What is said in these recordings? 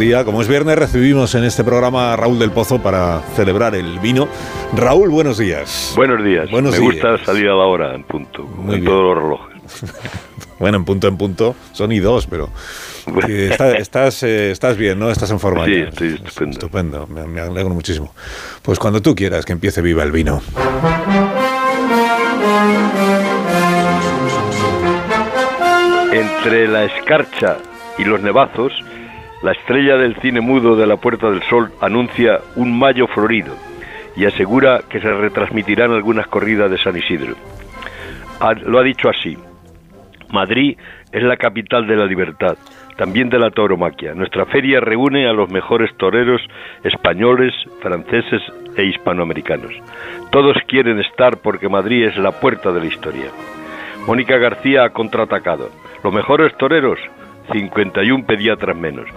Día, como es viernes, recibimos en este programa a Raúl del Pozo para celebrar el vino. Raúl, buenos días. Buenos días. Buenos Me días. gusta salir a la hora, en punto, Muy en bien. todos los relojes. Bueno, en punto en punto son y dos, pero está- estás, eh, estás bien, ¿no? Estás en forma. Sí, estoy estupendo. Estupendo, me, me alegro muchísimo. Pues cuando tú quieras que empiece viva el vino. Entre la escarcha y los nevazos, la estrella del cine mudo de la Puerta del Sol anuncia un mayo florido y asegura que se retransmitirán algunas corridas de San Isidro. Ha- lo ha dicho así. Madrid es la capital de la libertad, también de la tauromaquia. Nuestra feria reúne a los mejores toreros españoles, franceses e hispanoamericanos. Todos quieren estar porque Madrid es la puerta de la historia. Mónica García ha contraatacado. Los mejores toreros, 51 pediatras menos.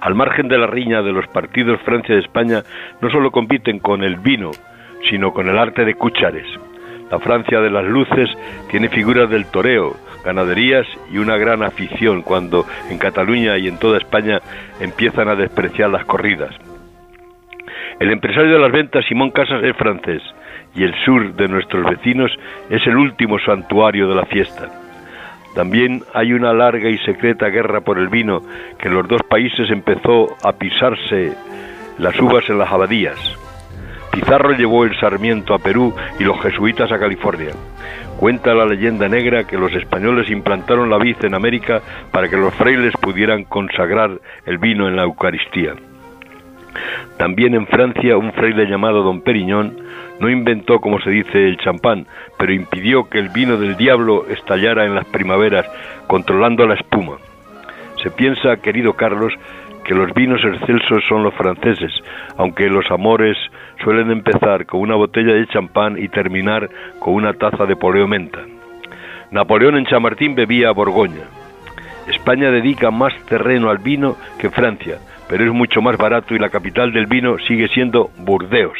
Al margen de la riña de los partidos Francia y España, no solo compiten con el vino, sino con el arte de cúchares. La Francia de las luces tiene figuras del toreo, ganaderías y una gran afición cuando en Cataluña y en toda España empiezan a despreciar las corridas. El empresario de las ventas, Simón Casas, es francés y el sur de nuestros vecinos es el último santuario de la fiesta. También hay una larga y secreta guerra por el vino que los dos países empezó a pisarse las uvas en las abadías. Pizarro llevó el sarmiento a Perú y los jesuitas a California. Cuenta la leyenda negra que los españoles implantaron la vid en América para que los frailes pudieran consagrar el vino en la Eucaristía. También en Francia un fraile llamado Don Periñón no inventó, como se dice, el champán, pero impidió que el vino del diablo estallara en las primaveras, controlando la espuma. Se piensa, querido Carlos, que los vinos excelsos son los franceses, aunque los amores suelen empezar con una botella de champán y terminar con una taza de poleo menta. Napoleón en Chamartín bebía Borgoña. España dedica más terreno al vino que Francia, pero es mucho más barato y la capital del vino sigue siendo Burdeos.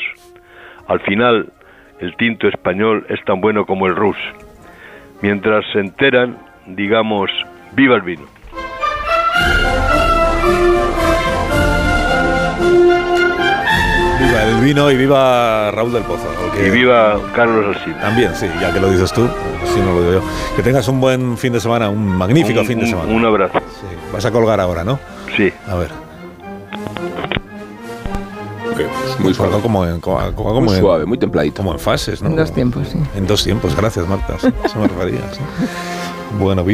Al final, el tinto español es tan bueno como el rus. Mientras se enteran, digamos, viva el vino. Viva el vino y viva Raúl del Pozo. Y viva Carlos Alsina. También, sí, ya que lo dices tú, si no lo digo yo. Que tengas un buen fin de semana, un magnífico Un- fin de un- semana. Un abrazo. Sí, Vas a colgar ahora, ¿no? Sí. A ver. Muy suave. Como en, como, como Muy en- suave, muy templadito. como en fases, ¿no? En dos tiempos, sí. En dos tiempos, gracias Marta. Se me refería, sí. Bueno, viva.